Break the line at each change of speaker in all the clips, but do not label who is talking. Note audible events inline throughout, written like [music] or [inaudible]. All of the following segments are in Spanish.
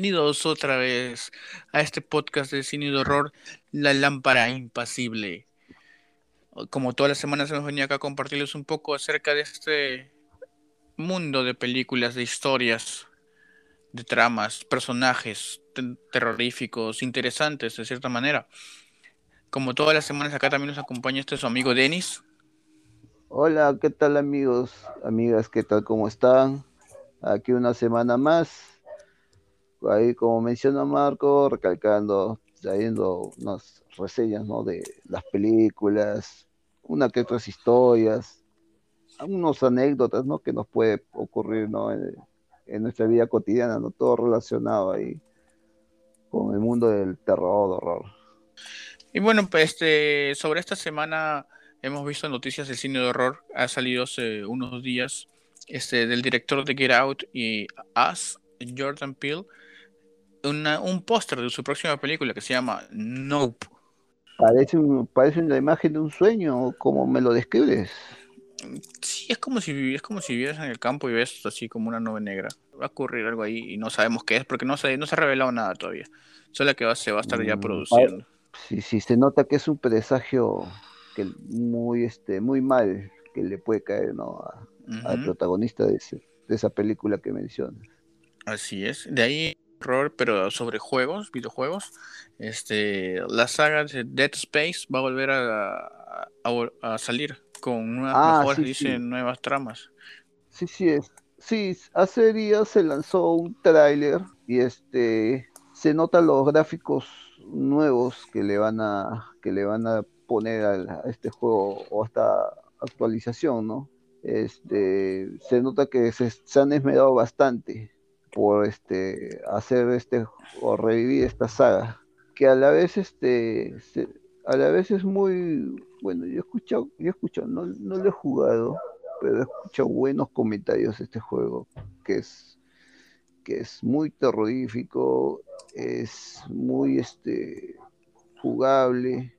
Bienvenidos otra vez a este podcast de cine de horror, La Lámpara Impasible. Como todas las semanas hemos venido acá a compartirles un poco acerca de este mundo de películas, de historias, de tramas, personajes terroríficos, interesantes de cierta manera. Como todas las semanas acá también nos acompaña este su amigo Denis.
Hola, ¿qué tal amigos? Amigas, ¿qué tal? ¿Cómo están? Aquí una semana más ahí como menciona Marco, recalcando, trayendo unas reseñas ¿no? de las películas, una que otras historias, algunas anécdotas ¿no? que nos puede ocurrir ¿no? en, nuestra vida cotidiana, ¿no? todo relacionado ahí con el mundo del terror, horror.
Y bueno, pues este, sobre esta semana hemos visto noticias del cine de horror, ha salido hace unos días este, del director de Get Out y Us, Jordan Peele, un póster de su próxima película que se llama Nope.
Parece, parece una imagen de un sueño, como me lo describes.
Sí, es como si es como si vivieras en el campo y ves así como una nube negra. Va a ocurrir algo ahí y no sabemos qué es porque no se, no se ha revelado nada todavía. Solo que se va a estar ya mm, produciendo.
Sí, sí, se nota que es un presagio que muy, este, muy mal que le puede caer ¿no? al protagonista de, de esa película que mencionas.
Así es. De ahí pero sobre juegos, videojuegos. Este, la saga de Dead Space va a volver a, a, salir con nuevas ah, dice, nuevas tramas.
Sí, sí, es. Sí, hace días se lanzó un tráiler y este se notan los gráficos nuevos que le van a que le van a poner a, este juego o a esta actualización, ¿no? Este se nota que se, se han esmerado bastante por este hacer este o revivir esta saga que a la vez este a la vez es muy bueno yo he escuchado yo he escuchado no, no lo he jugado pero he escuchado buenos comentarios de este juego que es que es muy terrorífico es muy este jugable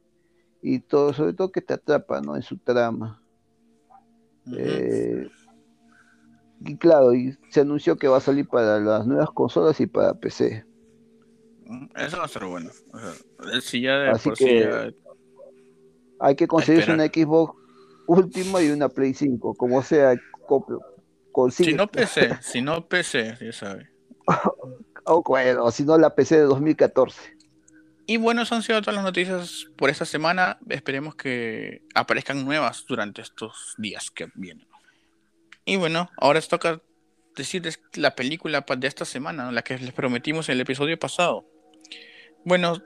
y todo sobre todo que te atrapa no en su trama y claro, y se anunció que va a salir para las nuevas consolas y para PC.
Mm, eso va a ser bueno. si ya de Así que
hay que conseguir una Xbox última y una Play 5, como sea,
consigue. Si no PC, si no PC, ya sabe. [laughs]
o bueno, si no la PC de 2014.
Y bueno, son sido todas las noticias por esta semana. Esperemos que aparezcan nuevas durante estos días que vienen. Y bueno, ahora toca decirles la película de esta semana, la que les prometimos en el episodio pasado. Bueno,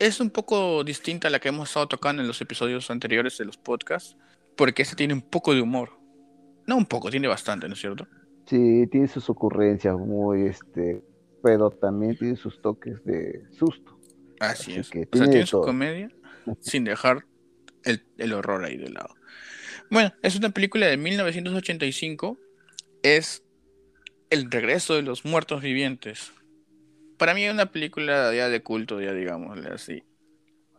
es un poco distinta a la que hemos estado tocando en los episodios anteriores de los podcasts, porque esta tiene un poco de humor. No un poco, tiene bastante, ¿no es cierto?
Sí, tiene sus ocurrencias muy, este, pero también tiene sus toques de susto.
Así, es. Que tiene, su comedia [laughs] sin dejar el, el horror ahí de lado. Bueno, es una película de 1985. Es El regreso de los muertos vivientes. Para mí es una película ya de culto, ya digámosle así.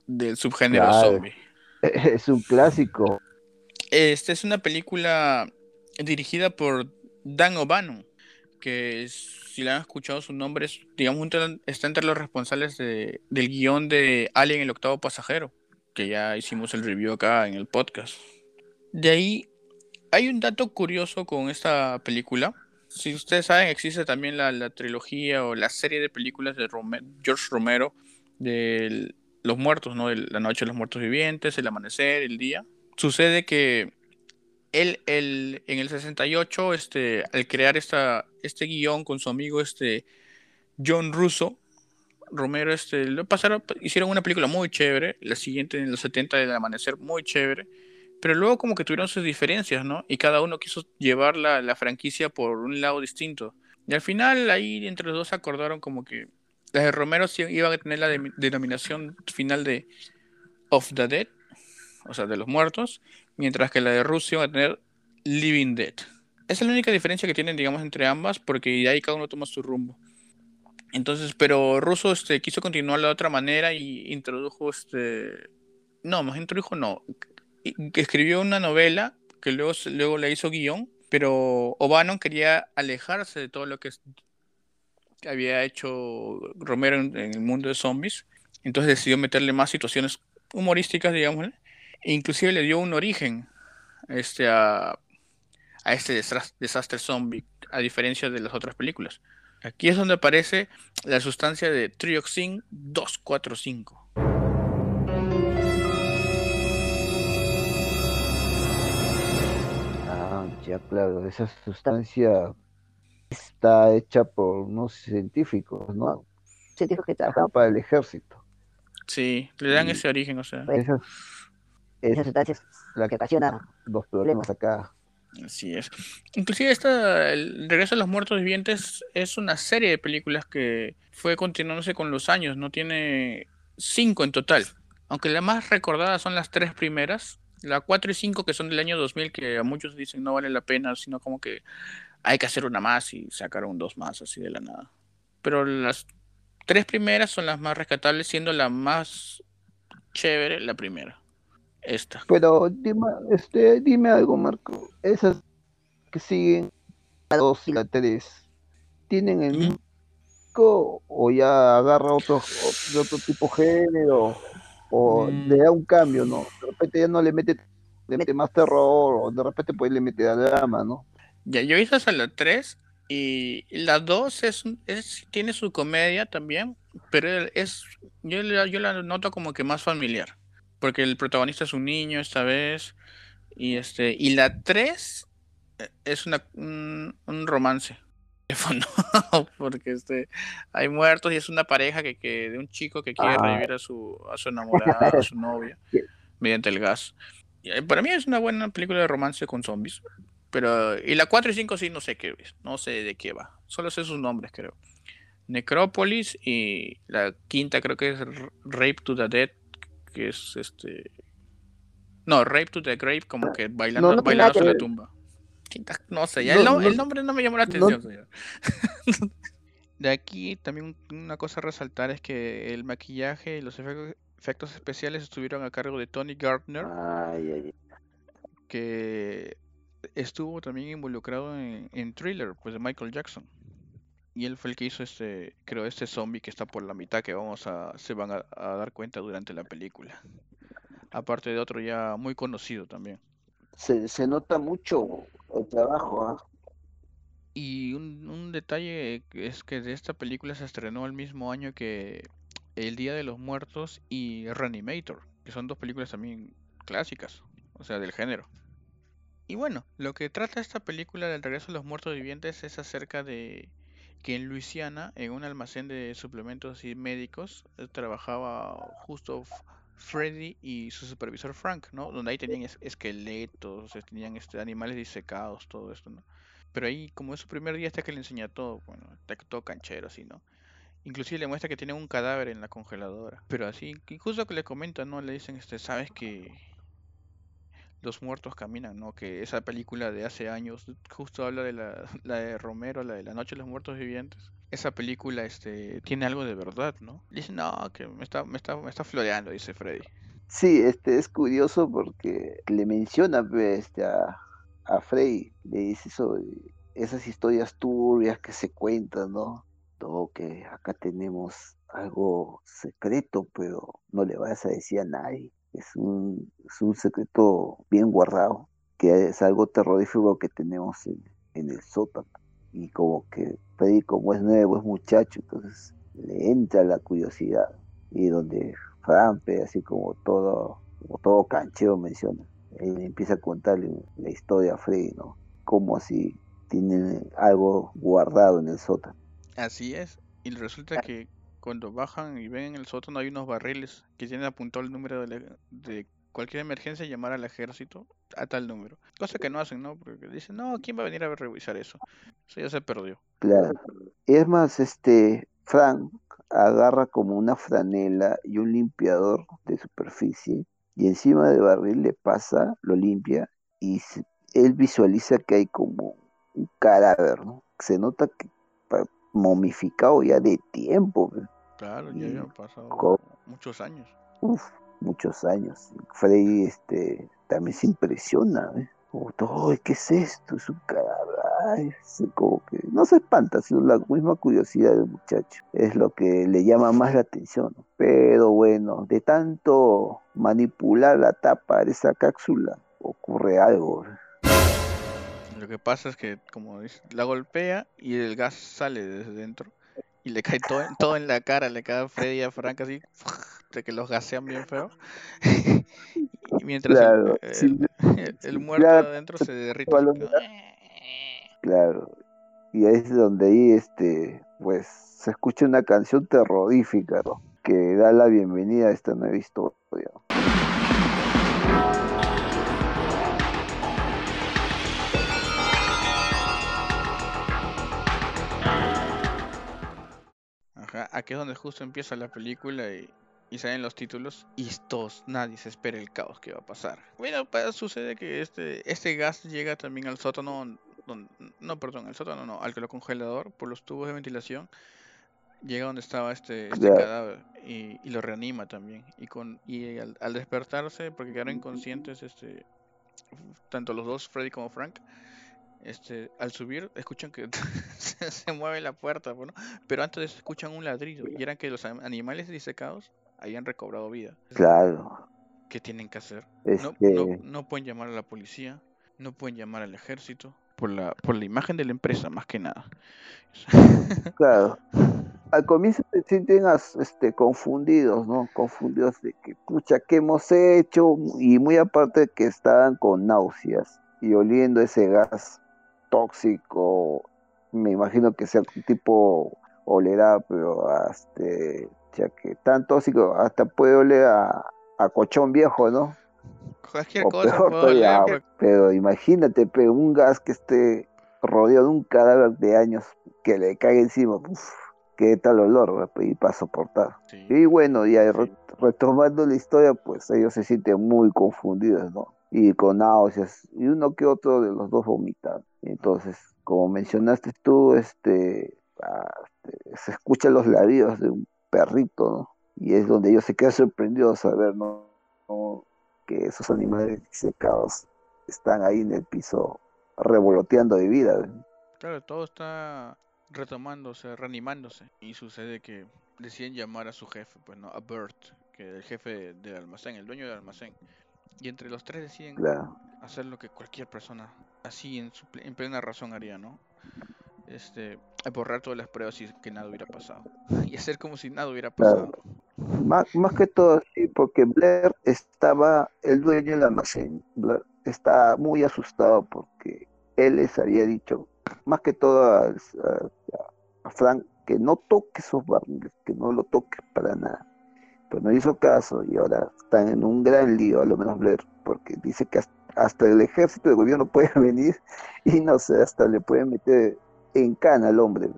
Del subgénero zombie. [laughs]
Es un clásico.
Esta es una película dirigida por Dan O'Bannon, que si le han escuchado su nombre, digamos, está entre los responsables del guion de Alien el octavo pasajero, que ya hicimos el review acá en el podcast. De ahí hay un dato curioso con esta película. Si ustedes saben, existe también la, trilogía o la serie de películas de George Romero de los muertos, ¿no? De la noche de los muertos vivientes, el amanecer, el día. Sucede que él, él en el 68, este, al crear esta, este guion con su amigo este, John Russo, Romero este, lo pasaron, hicieron una película muy chévere, la siguiente en los 70 del amanecer, muy chévere pero luego como que tuvieron sus diferencias, ¿no? Y cada uno quiso llevar la, la franquicia por un lado distinto. Y al final ahí entre los dos acordaron como que las de Romero sí iban a tener la denominación final de Of the Dead, o sea, de los muertos, mientras que la de Rusia iba a tener Living Dead. Esa es la única diferencia que tienen, digamos, entre ambas, porque de ahí cada uno toma su rumbo. Entonces, pero Russo este, quiso continuar de otra manera y introdujo este... No, más introdujo no escribió una novela que luego, luego le hizo guion, pero O'Bannon quería alejarse de todo lo que había hecho Romero en, el mundo de zombies. Entonces decidió meterle más situaciones humorísticas, digamos. E inclusive le dio un origen este, a este desastre zombie, a diferencia de las otras películas. Aquí es donde aparece la sustancia de Trioxin 245.
Ya claro, esa sustancia está hecha por unos científicos, ¿no? Científicos que trabajan para el ejército.
Sí, le dan ese origen, o sea.
Esas, esas sustancias la que ocasiona los problemas acá
Así es. Inclusive esta, el Regreso a los Muertos Vivientes es una serie de películas que fue continuándose con los años, no tiene cinco en total. Aunque las más recordadas son las tres primeras, la 4 y 5 que son del año 2000, que a muchos dicen no vale la pena, sino como que hay que hacer una más y sacar un dos más así de la nada. Pero las tres primeras son las más rescatables, siendo la más chévere la primera. Esta.
Pero dime, este, dime algo, Marco. Esas que siguen la 2 y la 3, ¿tienen el mismo o ya agarra otro, otro tipo de género? O mm. le da un cambio, ¿no? De repente ya no le mete, le mete más terror, o de repente pues le mete drama, ¿no?
Ya, yo hice hasta la 3 y la 2 es, es, tiene su comedia también, pero es yo, yo la noto como que más familiar porque el protagonista es un niño esta vez. Y este y la 3 eh, es una, un, romance. [laughs] porque este hay muertos y es una pareja que, que de un chico que quiere ah. revivir a su a su enamorada, a su novia [laughs] mediante el gas. Y eh, para mí es una buena película de romance con zombies. Pero y la 4 y 5 sí no sé qué es, no sé de qué va. Solo sé sus nombres, creo. Necrópolis y la quinta creo que es Rape to the Dead que es este. No, Rape to the Grave, como que bailando, no, bailando sobre la tumba. No sé, ya el, nombre no me llamó la atención. [laughs] de aquí también una cosa a resaltar es que el maquillaje y los efectos, especiales estuvieron a cargo de Tony Gardner, que estuvo también involucrado en, en, Thriller, pues de Michael Jackson. Y él fue el que hizo este, creo, este zombie que está por la mitad que vamos a, se van a, dar cuenta durante la película. Aparte de otro ya muy conocido también.
Se, se nota mucho trabajo. ¿ah?
Y un, detalle es que de esta película se estrenó el mismo año que El Día de los Muertos y Reanimator, que son dos películas también clásicas, o sea, del género. Y bueno, lo que trata esta película del regreso de los muertos vivientes es acerca de que en Luisiana, en un almacén de suplementos y médicos, trabajaba justo Freddy y su supervisor Frank, ¿no? Donde ahí tenían esqueletos, tenían este, animales disecados, todo esto, ¿no? Pero ahí, como es su primer día, está que le enseña todo, bueno, está todo canchero, así, ¿no? Inclusive le muestra que tiene un cadáver en la congeladora. Pero así, justo que le comentan, ¿no? Le dicen, este, sabes que los muertos caminan, ¿no? Que esa película de hace años justo habla de la, [laughs] la, de Romero, la de La Noche de los Muertos Vivientes. Esa película este, tiene algo de verdad, ¿no? Dice, no, que me está, me está, me está floreando, dice Freddy.
Sí, este es curioso porque le menciona este, a, a Freddy, le dice sobre esas historias turbias que se cuentan, ¿no? Todo que acá tenemos algo secreto, pero no le vas a decir a nadie es un, es un secreto bien guardado, que es algo terrorífico que tenemos en, en el sótano. Y como que Freddy, como es nuevo, es muchacho, entonces le entra la curiosidad. Y donde Frampe, así como todo, como todo cancheo menciona, él empieza a contarle la historia a Freddy, ¿no? Como así tienen algo guardado en el sótano.
Así es. Y resulta que cuando bajan y ven en el sótano hay unos barriles que tienen apuntado el número de, cualquier emergencia llamar al ejército a tal número. Cosa que no hacen, ¿no? Porque dicen, no, ¿quién va a venir a revisar eso? Eso ya se perdió.
Claro. Es más, este, Frank agarra como una franela y un limpiador de superficie y encima del barril le pasa, lo limpia y él visualiza que hay como un cadáver, ¿no? Se nota que momificado ya de tiempo.
Claro, ya han pasado muchos años.
Uf, muchos años. Freddy este, también se impresiona. ¿eh? ¿qué es esto? Es un cadáver. como que no se espanta, sino la misma curiosidad del muchacho es lo que le llama más la atención. Pero bueno, de tanto manipular la tapa de esa cápsula, ocurre algo.
Lo que pasa es que, como dice, la golpea y el gas sale desde dentro y le cae todo, todo en la cara, le cae a Freddy y a Frank así, de que los gasean bien feo. [laughs] y mientras el, muerto adentro se derrite.
Claro. Y ahí es donde ahí este, pues, se escucha una canción terrorífica, Que da la bienvenida a esta nueva historia.
Aquí es donde justo empieza la película y, y salen los títulos y todos, nadie se espera el caos que va a pasar. Bueno, sucede que este, este gas llega también al sótano no, perdón, el sótano no, al congelador por los tubos de ventilación, llega donde estaba este, este cadáver y, lo reanima también. Y con y al, despertarse, porque quedaron inconscientes, este, tanto los dos, Freddy como Frank, este, al subir escuchan que [laughs] se, mueve la puerta, bueno, pero antes escuchan un ladrido y eran que los animales disecados habían recobrado vida.
Claro.
¿Qué tienen que hacer? No, no, no pueden llamar a la policía, no pueden llamar al ejército, por la, por la imagen de la empresa, más que nada. [laughs]
Claro. Al comienzo se sienten este, confundidos, ¿no? Confundidos de que, pucha, ¿qué hemos hecho? Y muy aparte de que estaban con náuseas y oliendo ese gas tóxico, me imagino que sea un tipo olerá, pero este, ya que tan tóxico, hasta puede oler a, a cochón viejo, ¿no?
Cualquier cosa.
pero imagínate, pero un gas que esté rodeado de un cadáver de años que le caiga encima, uf, qué tal olor, y para soportar. Y bueno, ya retomando la historia, pues ellos se sienten muy confundidos, ¿no? Y con náuseas, y uno que otro de los dos vomitan. Entonces, como mencionaste tú, este, ah, este se escuchan los labios de un perrito. Y es donde ellos se quedan sorprendidos a ver, ¿no? que esos animales secados están ahí en el piso revoloteando de vida.
Claro, todo está retomándose, reanimándose. Y sucede que deciden llamar a su jefe, pues no, a Bert, que es el jefe del almacén, el dueño del almacén. Y entre los tres deciden hacer lo que cualquier persona así en, su, en plena razón haría, ¿no? Este, borrar todas las pruebas y que nada hubiera pasado. [laughs] Y hacer como si nada hubiera pasado.
Más, más que todo, sí, porque Blair estaba, el dueño del almacén, Blair está muy asustado porque él les había dicho, más que todo a, Frank, que no toque esos barriles, que no lo toque para nada. Pero no hizo caso y ahora están en un gran lío, a lo menos Blair, porque dice que hasta, el ejército de gobierno [laughs] puede venir y no sé, hasta le pueden meter en cana al hombre.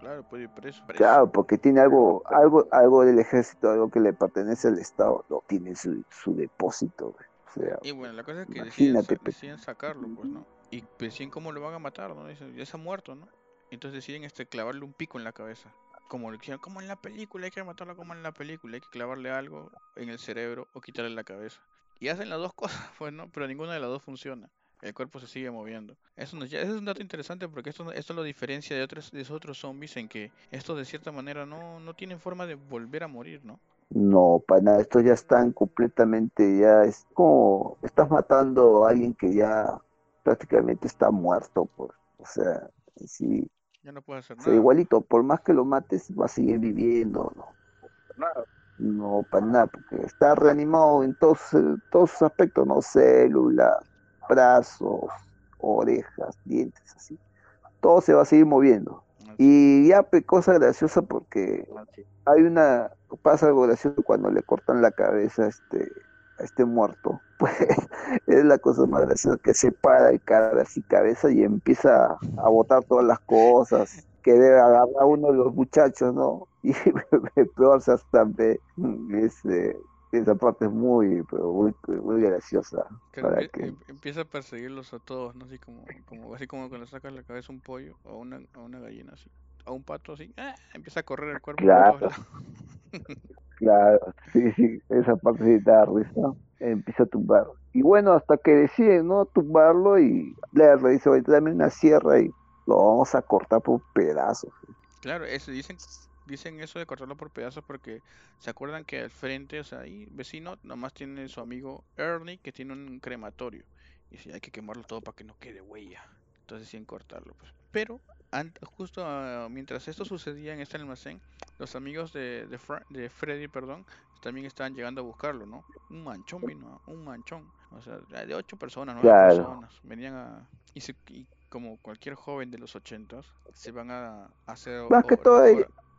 Claro, puede ir preso,
Claro, porque tiene algo, algo, algo del ejército, algo que le pertenece al Estado, lo tiene su, su depósito. O sea,
y bueno, la cosa es que deciden, deciden, sacarlo, pues, ¿no? Y deciden cómo lo van a matar, ¿no? Dicen, ya se ha muerto, ¿no? Entonces deciden este clavarle un pico en la cabeza. Como le decían, como en la película, hay que matarlo como en la película, hay que clavarle algo en el cerebro o quitarle la cabeza. Y hacen las dos [laughs] cosas, pues, ¿no? Pero ninguna de las dos funciona el cuerpo se sigue moviendo. Eso, nos, es un dato interesante porque esto, esto lo diferencia de otros, de otros zombies en que estos de cierta manera no, no tienen forma de volver a morir, ¿no?
No, para estos ya están completamente, ya es como estás matando a alguien que ya prácticamente está muerto, pues, o sea, sí.
Ya no puede hacer nada.
igualito, por más que lo mates, va a seguir viviendo, ¿no? No, para nada, porque está reanimado en todos, todos sus aspectos, ¿no? Células, brazos, orejas, dientes, así. Todo se va a seguir moviendo. Y ya, cosa graciosa porque hay una, pasa algo gracioso cuando le cortan la cabeza a este, a este muerto. [laughs] Pues es la cosa más graciosa que se para el cara así cabeza y empieza a botar todas las cosas que debe agarrar a uno de los muchachos, ¿no? [laughs] Y peor se ese esa parte es muy, pero muy, muy graciosa.
para que... Em, empieza a perseguirlos a todos, ¿no? Así como, como, así como cuando sacas la cabeza un pollo o una, a una gallina así, a un pato así, ¡ah! empieza a correr el cuerpo.
Claro, [laughs] claro, sí, sí, esa parte sí da risa, empieza a tumbar. Y bueno, hasta que deciden, ¿no? Tumbarlo y le dice, también una sierra y lo vamos a cortar por pedazos.
Claro, eso dicen, dicen eso de cortarlo por pedazos porque se acuerdan que al frente, o sea, ahí vecino, nomás tiene su amigo Ernie que tiene un crematorio. Y si hay que quemarlo todo para que no quede huella. Entonces sin cortarlo, pues. Pero justo ah, mientras esto sucedía en este almacén, los amigos de, de, Freddy, perdón, también estaban llegando a buscarlo, ¿no? Un manchón vino, un manchón. O sea, de ocho personas, nueve personas. Venían a... Y, y, como cualquier joven de los ochentas, se van a, hacer...
Más que todo ahí,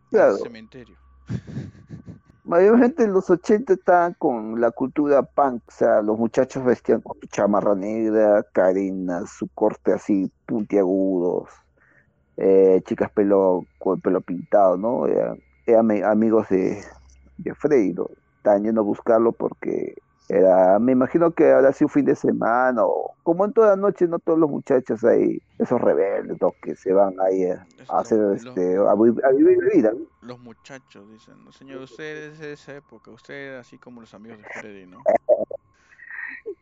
claro.
cementerio. [laughs]
Mayormente en los 80 estaban con la cultura punk, o sea, los muchachos vestían con chamarra negra, cadenas, su corte así puntiagudos, eh, chicas pelo con pelo pintado, ¿no? Eran, amigos de, de Freddy, ¿no? Estaban yendo a buscarlo porque era, me imagino que ahora sido un fin de semana, o como en toda noche, no todos los muchachos ahí, esos rebeldes, que se van ahí a, hacer, este, a, vivir la vida.
Los muchachos dicen, señor, usted es de esa época, usted así como los amigos de Freddy, ¿no?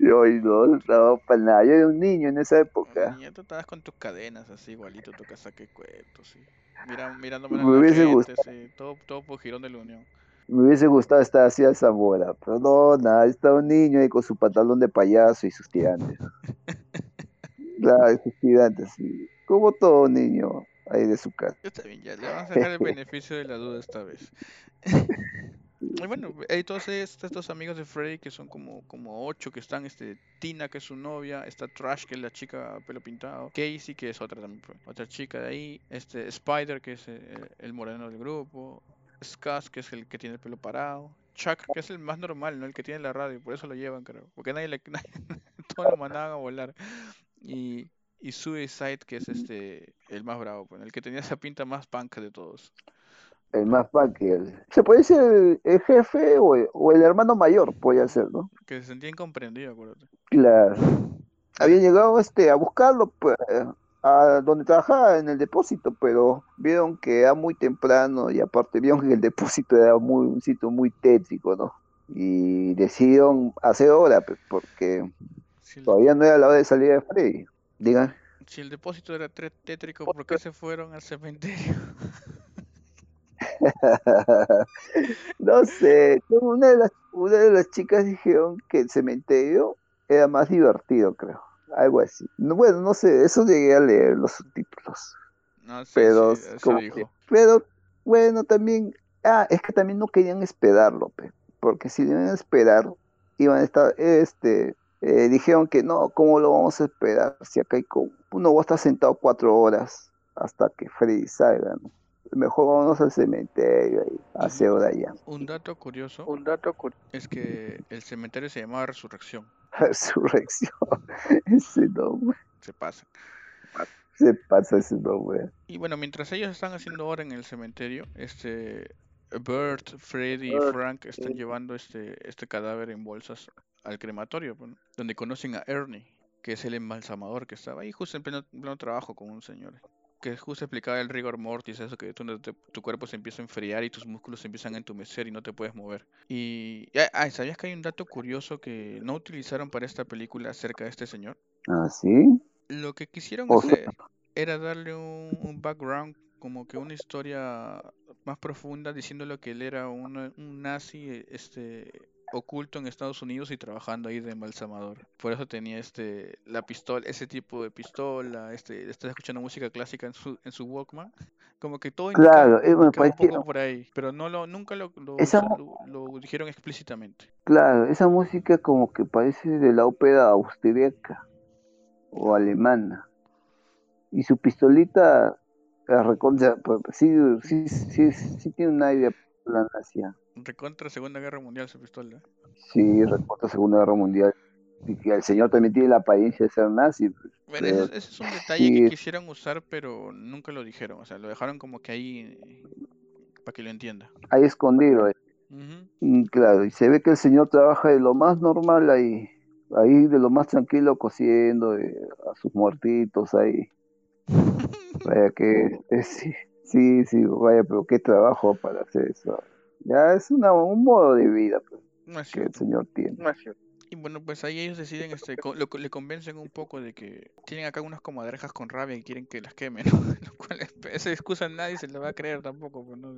Yo no, no, para nada, yo era un niño en esa época.
Niño, tú estabas con tus cadenas así, igualito tu casa que cuento, sí. Mira, mirándome en la gente, sí, todo, todo por Girón de la Unión.
Me hubiese gustado estar así a Zamora, pero no, nada, estaba un niño ahí con su pantalón de payaso y sus tirantes. [laughs] claro, sus tirantes, sí. Como todo niño ahí de su casa.
Está bien, ya le vamos a [laughs] dejar el beneficio de la duda esta vez. [laughs] y bueno, todos estos amigos de Freddy que son como, como ocho que están, este, Tina que es su novia, está Trash que es la chica pelo pintado, Casey que es otra también, otra chica de ahí, este Spider que es el, el moreno del grupo, Skaz, que es el que tiene el pelo parado. Chuck, que es el más normal, ¿no? El que tiene la radio, por eso lo llevan, creo. Porque nadie le. [laughs] todos lo mandaban a volar. Y, y Suicide, que es este el más bravo, pues, el que tenía esa pinta más punk de todos.
El más punk. Se puede decir el, jefe o el, hermano mayor, puede ser, ¿no?
Que se sentía incomprendido, acuérdate.
Claro. Había llegado este a buscarlo, pues, a donde trabajaba en el depósito, pero vieron que era muy temprano y aparte vieron que el depósito era muy, un sitio muy tétrico, ¿no? Y decidieron hacer hora, pues, porque todavía no era la hora de salida de Freddy. Digan.
Si el depósito era tétrico, ¿por qué se fueron al cementerio? [laughs] [laughs]
no sé, una de, las, una de las chicas dijeron que el cementerio era más divertido, creo algo así. bueno, no sé, eso llegué a leer los subtítulos.
No, sí,
pero,
sí,
pero bueno, también, ah, es que también no querían esperarlo, porque si iban a esperar, iban a estar, este, eh, dijeron que no, ¿cómo lo vamos a esperar? Si acá hay como, uno va a estar sentado cuatro horas hasta que Freddy salga, Mejor vamos al cementerio y hace hora ya.
Un dato curioso, un dato curioso es que el cementerio se llamaba Resurrección. [laughs]
Resurrección. [laughs] Ese nombre.
Se pasa.
Se pasa ese nombre.
Y bueno, mientras ellos están haciendo hora en el cementerio, este Bert, Freddy y Frank están llevando este, este cadáver en bolsas al crematorio, donde conocen a Ernie, que es el embalsamador que estaba ahí justo en pleno, pleno trabajo con un señor que justo explicaba el rigor mortis, eso que tu cuerpo se empieza a enfriar y tus músculos se empiezan a entumecer y no te puedes mover. Y ah, ¿sabías que hay un dato curioso que no utilizaron para esta película acerca de este señor?
Ah, sí.
Lo que quisieron hacer era darle un, un, background, como que una historia más profunda, diciéndole que él era un, un nazi este, oculto en Estados Unidos y trabajando ahí de embalsamador. Por eso tenía este la pistola, ese tipo de pistola, este está escuchando música clásica en su en su Walkman, como que todo
claro, eh,
un poco por ahí, pero no lo nunca lo, lo, dijeron explícitamente.
Claro, esa música como que parece de la ópera austríaca o alemana. Y su pistolita la pues, sí, sí, sí, sí, tiene un aire la nación.
Recontra Segunda Guerra Mundial su pistola.
Sí, recontra Segunda Guerra Mundial. Y que el señor también tiene la apariencia de ser nazi.
Pues, bueno, ese, es un detalle que quisieron usar, pero nunca lo dijeron. O sea, lo dejaron como que ahí para que lo entienda.
Ahí escondido. Eh. y, claro, y se ve que el señor trabaja de lo más normal ahí. Ahí de lo más tranquilo cosiendo eh, a sus muertitos ahí. [laughs] Vaya que eh, sí, sí, sí, vaya, pero qué trabajo para hacer eso. Ya es una, un modo de vida pues, que el Señor tiene.
Y bueno, pues ahí ellos deciden, este, co- lo- le convencen un poco de que tienen acá unas comadrejas con rabia y quieren que las quemen, [laughs] ¿no? Lo cual es- esa excusa nadie se la va a creer tampoco, pues, ¿no?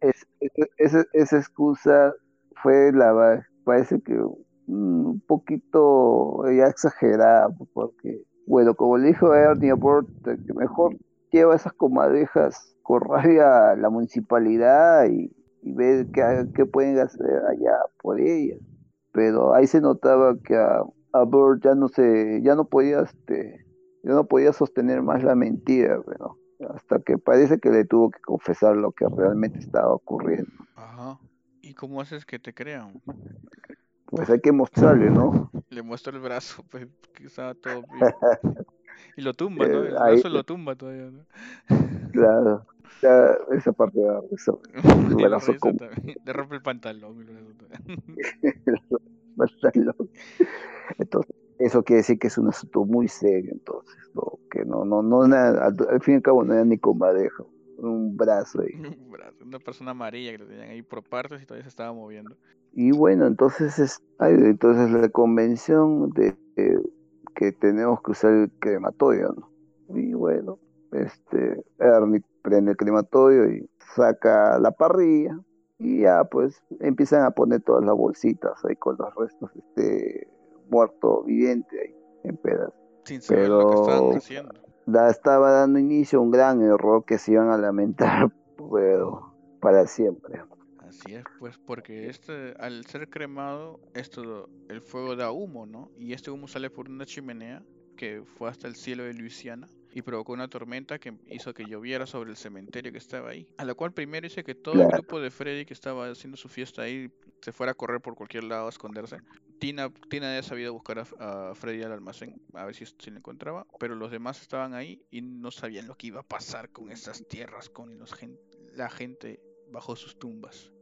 Es- es- esa, esa excusa fue la, parece que un poquito ya exagerada, pues, porque, bueno, como le dijo Ernie que mejor lleva esas comadrejas con rabia a la municipalidad y, y ver qué, qué pueden hacer allá por ellas. Pero ahí se notaba que a, a Burt ya no se, ya no podía, este, ya no podía sostener más la mentira, pero hasta que parece que le tuvo que confesar lo que realmente estaba ocurriendo.
Ajá. ¿Y cómo haces que te crean?
Pues hay que mostrarle, ¿no?
Le muestro el brazo, [laughs] pues, que estaba todo bien. [laughs] Y lo tumba, ¿no?
Eh,
El
ahí-
brazo lo tumba todavía, ¿no?
Claro, ya esa parte de eso, [laughs]
Y la risa
como-.
Le rompe el pantalón. [laughs] [laughs] el también.
entonces eso quiere decir que es un asunto muy serio, entonces, ¿no? que no, no, no, nada, al, al fin y al cabo no era ni comadejo, un brazo ahí.
Un brazo, Una persona amarilla que lo tenían ahí por partes y todavía se estaba moviendo.
Y bueno, entonces es, ay, entonces la convención de eh, que tenemos que usar el crematorio, ¿no? Y bueno, este, Ernie prende el crematorio y saca la parrilla y ya pues empiezan a poner todas las bolsitas ahí con los restos de este muerto viviente ahí en pedazos.
Sin saber lo que estaban
Pero-
haciendo.
Da, estaba dando inicio a un gran error que se iban a lamentar, [laughs] pero para siempre.
Así es, pues porque este, al ser cremado, esto, el fuego da humo, ¿no? Y este humo sale por una chimenea que fue hasta el cielo de Luisiana y provocó una tormenta que hizo que lloviera sobre el cementerio que estaba ahí. A la cual primero hice que todo el grupo de Freddy que estaba haciendo su fiesta ahí se fuera a correr por cualquier lado a esconderse. Tina, Tina ya sabía buscar a, a Freddy al almacén, a ver si, si lo encontraba, pero los demás estaban ahí y no sabían lo que iba a pasar con esas tierras, con los gen- la gente bajo sus tumbas.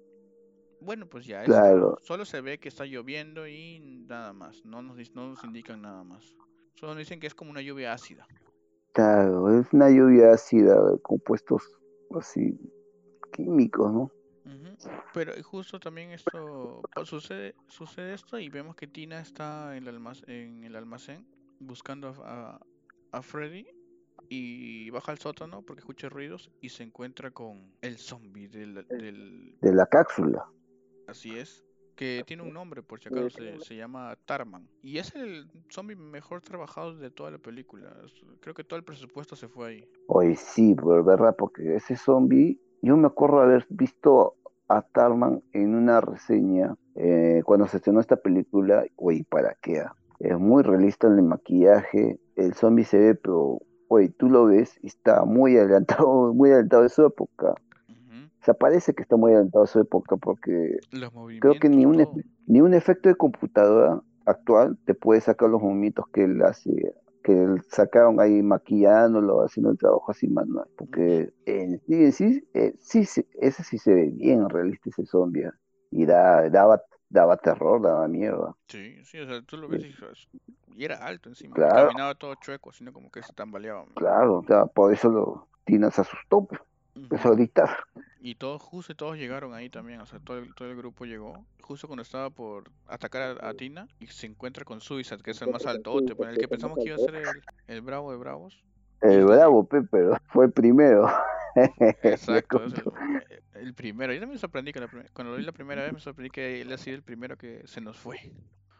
Bueno, pues ya,
Claro.
solo se ve que está lloviendo y nada más, no nos, no nos indican nada más. Solo nos dicen que es como una lluvia ácida.
Claro, es una lluvia ácida de compuestos así químicos, ¿no?
Pero justo también esto pues, sucede, sucede esto y vemos que Tina está en el almacén, en el almacén buscando a, a, a Freddy y baja al sótano porque escucha ruidos y se encuentra con el zombie del, del
De la cápsula.
así es que tiene un nombre por si acaso se, se llama Tarman y es el zombie mejor trabajado de toda la película creo que todo el presupuesto se fue ahí
Oye, sí, por verdad, porque ese zombie, yo me acuerdo haber visto a Tarman en una reseña eh, cuando se estrenó esta película, oye, ¿para qué? ah? Es muy realista en el maquillaje, el zombie se ve, pero, oye, tú lo ves y está muy adelantado, [laughs] muy adelantado de su época. O sea, parece que está muy adelantado de su época porque creo que ni un, ni un efecto de computadora actual te puede sacar los movimientos que él hace, que él sacaron ahí maquillándolo, haciendo el trabajo así manual, porque en sí, en sí, eh, sí, sí, ese sí se ve bien realista ese zombie, ¿ah? y da, daba, daba terror, daba miedo.
Sí, sí, o sea, tú lo ves y y era alto encima,
Claro.
caminaba todo chueco, sino como que se tambaleaba.
Claro, o sea, por eso lo, Tina se asustó, pues, empezó a gritar.
Y todos, justo todos llegaron ahí también, o sea, todo el, todo el grupo llegó, justo cuando estaba por atacar a, a Tina, y se encuentra con Suicide, que es el más altote, el que pensamos que iba a ser el, el bravo de bravos.
El
Sí.
bravo, pe, pero [laughs] fue el primero. [laughs]
Exacto, es el, el primero. Yo también me sorprendí que la cuando lo vi la primera vez, me sorprendí que él ha sido el primero que se nos fue.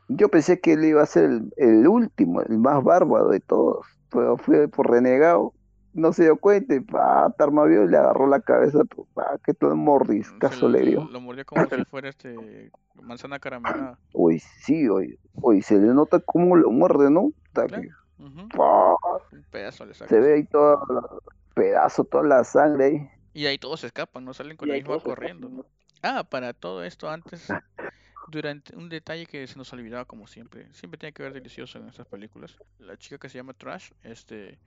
Yo pensé que él iba a ser el, el último, el más bárbaro de todos, pero fue por renegado, no se dio cuenta y pa, Tarma vio y le agarró la cabeza, pa, que todo mordiscazo
lo,
le dio.
lo mordió como si fuera este manzana caramelada. [clears throat]
Uy, sí, oye, oye, se le nota cómo lo muerde, ¿no?
Claro. Un pedazo le saca.
se ve ahí todo pedazo, toda la sangre ahí.
Y ahí todos se escapan, no salen con
Y
la misma corriendo.
escapan,
Ah, para todo esto antes, [laughs] durante un detalle que se nos olvidaba como siempre, siempre tiene que ver delicioso en estas películas. La chica que se llama Trash, este,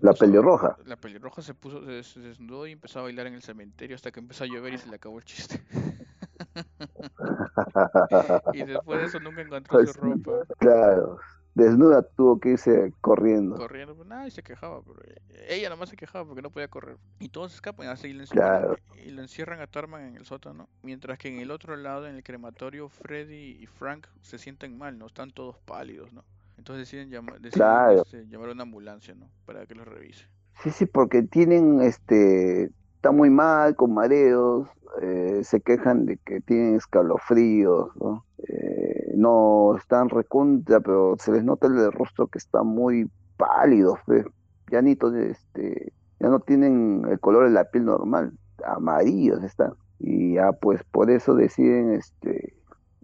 La
puso-
pelirroja.
la pelirroja se puso, se, se desnudó y empezó a bailar en el cementerio hasta que empezó a llover y se le acabó el chiste. [laughs] y después de eso nunca encontró su
Pues,
ropa.
Claro, desnuda tuvo que irse corriendo.
Corriendo, pues nada, y se quejaba. Pero ella nomás se quejaba porque no podía correr. Y todos escapan así y lo,
Claro.
y lo encierran a Tarman en el sótano. Mientras que en el otro lado, en el crematorio, Freddy y Frank se sienten mal, ¿no? Están todos pálidos, ¿no? Entonces deciden, llama- deciden,
Claro.
este, llamar a una ambulancia, ¿no? Para que los revise.
Sí, sí, porque tienen, este, está muy mal, con mareos, eh, se quejan de que tienen escalofríos, ¿no? No están recontra, pero se les nota el rostro que está muy pálidos, pues. Ya ni este, ya no tienen el color de la piel normal, amarillos están. Y ya pues por eso deciden, este,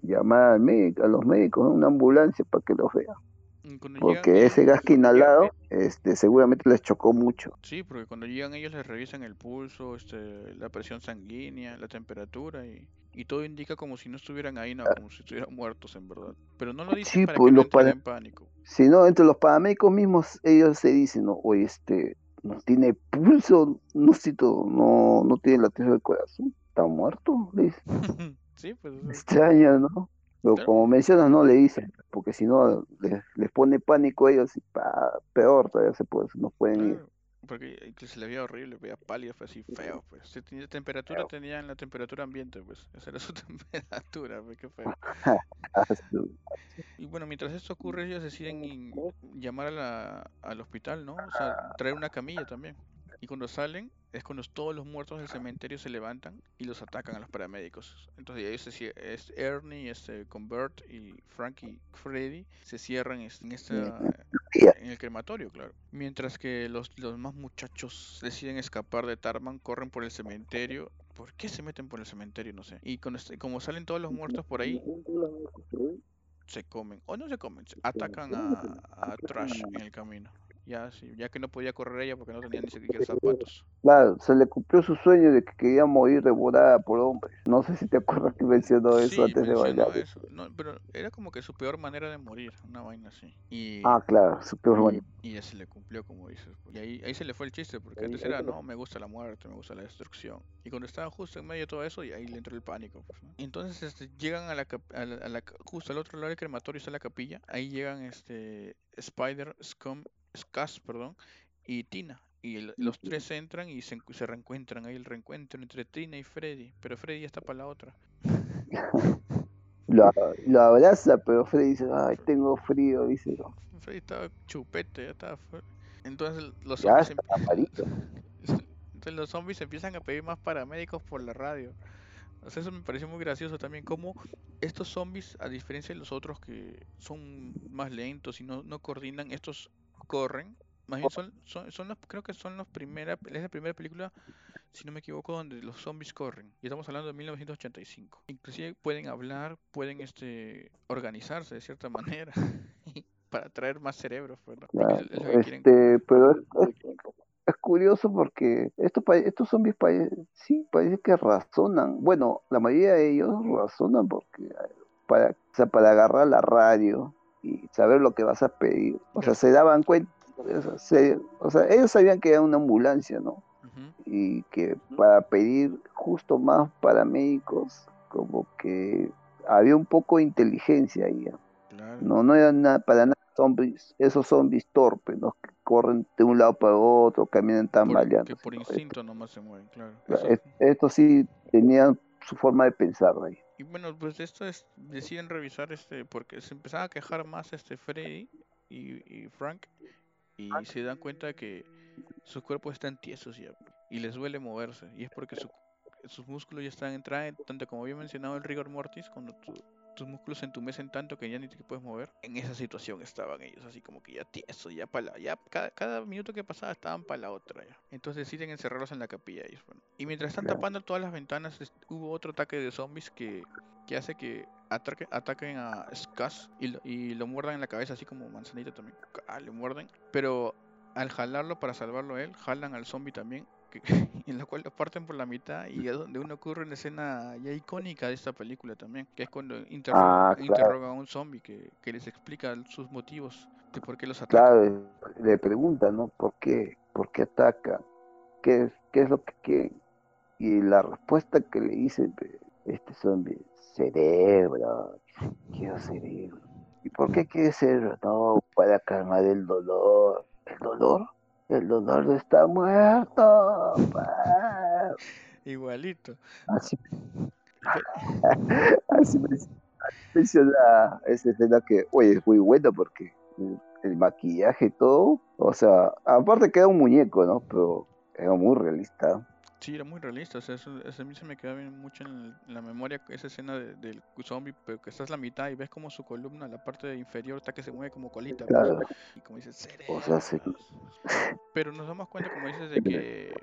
llamar al médico, a los médicos, ¿no? Una ambulancia para que los vean.
Llegan
Porque ese gas que inhalado, este, seguramente les chocó mucho.
Sí, porque cuando llegan ellos les revisan el pulso, este, la presión sanguínea, la temperatura y, y todo indica como si no estuvieran ahí, no, como si estuvieran muertos en verdad. Pero no lo dicen
Sí,
para
pues,
que no
los para-
en pánico.
Si no, entre los paramédicos mismos, ellos se dicen, no, oye, este, no tiene pulso, no, siento, no, no tiene latido del corazón, está muerto, le dicen. [laughs]
sí, pues
¿no? Pero
Claro.
como mencionas, no le dicen, porque si no, les, les pone pánico a ellos y pa, peor todavía se puede, no pueden ir.
Porque que se le veía horrible, veía pálido, fue así feo, pues. Si tenía temperatura, tenían la temperatura ambiente, pues. [laughs] Esa era su [laughs] temperatura, pues, qué feo. [laughs] Y bueno, mientras esto ocurre, ellos deciden llamar a la, al hospital, ¿no? O sea, traer una camilla también. Y cuando salen, es cuando todos los muertos del cementerio se levantan y los atacan a los paramédicos. Entonces ellos se es Ernie, este, con Bert y Frank y Freddy se cierran es- en esta. En el crematorio, claro. Mientras que los, los más muchachos deciden escapar de Tarman, corren por el cementerio. ¿Por qué se meten por el cementerio? No sé. Y con este- como salen todos los muertos por ahí, se comen, o no se comen, se atacan a, a Trash en el camino. Ya, sí, ya que no podía correr ella porque no tenía ni siquiera zapatos.
Claro, se le cumplió su sueño de que quería morir devorada por hombres. No sé si te acuerdas que mencionó eso
Sí,
antes de bailar.
eso. No, pero era como que su peor manera de morir, una vaina así. Y,
Ah, claro, súper bueno.
y ya se le cumplió, como dices. pues. Y ahí, ahí se le fue el chiste, porque antes era, no, me gusta la muerte, me gusta la destrucción. Y cuando estaba justo en medio de todo eso, y ahí le entró el pánico. Pues, ¿no? Entonces este, llegan a la, a la, a la justo al otro lado del crematorio está la capilla. Ahí llegan este Spider, Scum, Perdón, y Tina. Y el- los tres entran y se, encu- se reencuentran. Ahí el reencuentro entre Tina y Freddy. Pero Freddy ya está para la otra. [laughs]
Lo, lo abraza, pero Freddy dice, ay, tengo frío, dice, no,
Freddy estaba chupete, ya estaba Entonces los
ya
zombies
malito. [laughs]
Entonces los zombies empiezan a pedir más paramédicos por la radio. Sea, eso me pareció muy gracioso también, como estos zombies, a diferencia de los otros que son más lentos y no, no coordinan, estos corren. Más bien son, son, son los, creo que son los primera, es la primera película, si no me equivoco, donde los zombies corren. Y estamos hablando de 1985. Inclusive pueden hablar, pueden este organizarse de cierta [laughs] manera [laughs] para atraer más cerebros, pues,
Claro,
es- quieren
Este, pero es, es- es curioso porque estos, estos zombies sí parece que razonan. Bueno, la mayoría de ellos razonan porque eh, para, o sea, para agarrar la radio y saber lo que vas a pedir. O sea,
Claro.
se daban cuenta, o sea, se- o sea, ellos sabían que era una ambulancia, ¿no? Y que para pedir justo más paramédicos, como que había un poco de inteligencia ahí. ¿no?
Claro.
No, no eran nada, para nada zombies, esos zombies torpes, ¿no? Que corren de un lado para otro, caminan
Por-
tambaleando.
que por
¿no?
instinto nomás se mueven, claro. Eso-
estos sí tenían su forma de pensar ahí.
Y bueno, pues de esto es, deciden revisar este, porque se empezaba a quejar más este Freddy y, Frank, y se dan cuenta que sus cuerpos están tiesos ya, y les duele moverse, y es porque su- sus músculos ya están entrando, tanto como había mencionado el rigor mortis, cuando tu- tus músculos se entumecen tanto que ya ni te puedes mover, en esa situación estaban ellos, así como que ya tiesos, ya para la, ya cada, cada minuto que pasaba estaban para la otra ya. Entonces deciden encerrarlos en la capilla ellos, bueno. Y mientras están tapando todas las ventanas, hubo otro ataque de zombies que, que hace que ataque- ataquen a Scuzz y lo, y lo muerdan en la cabeza, así como manzanita también. Ah, le muerden. Pero al jalarlo para salvarlo a él, jalan al zombie también, que, [laughs] en la cual lo parten por la mitad y es donde uno ocurre una escena ya icónica de esta película también, que es cuando interroga,
Ah, claro.
interroga a un zombie que, que les explica sus motivos de por qué los ataca.
Claro, le preguntan, ¿no? ¿Por qué? ¿Por qué atacan? ¿Qué es, qué es lo que quieren? Y la respuesta que le dice este zombie, cerebro, quiero cerebro. ¿Y por qué quiere ser? No, para calmar el dolor. ¿El dolor? El de estar muerto. pa. [laughs]
Igualito.
Así, [laughs] así así menciona esa escena que, oye, es muy buena porque el, el maquillaje y todo, o sea, aparte que era un muñeco, ¿no? Pero era muy realista.
Sí, era muy realista, o sea, eso, eso a mí se me queda bien mucho en, el- en la memoria esa escena de- del zombie, pero que estás la mitad y ves como su columna, la parte inferior está que se mueve como colita, pues,
Claro.
y como dices,
O sea, sí.
cerebros. Pero nos damos cuenta, como dices, de que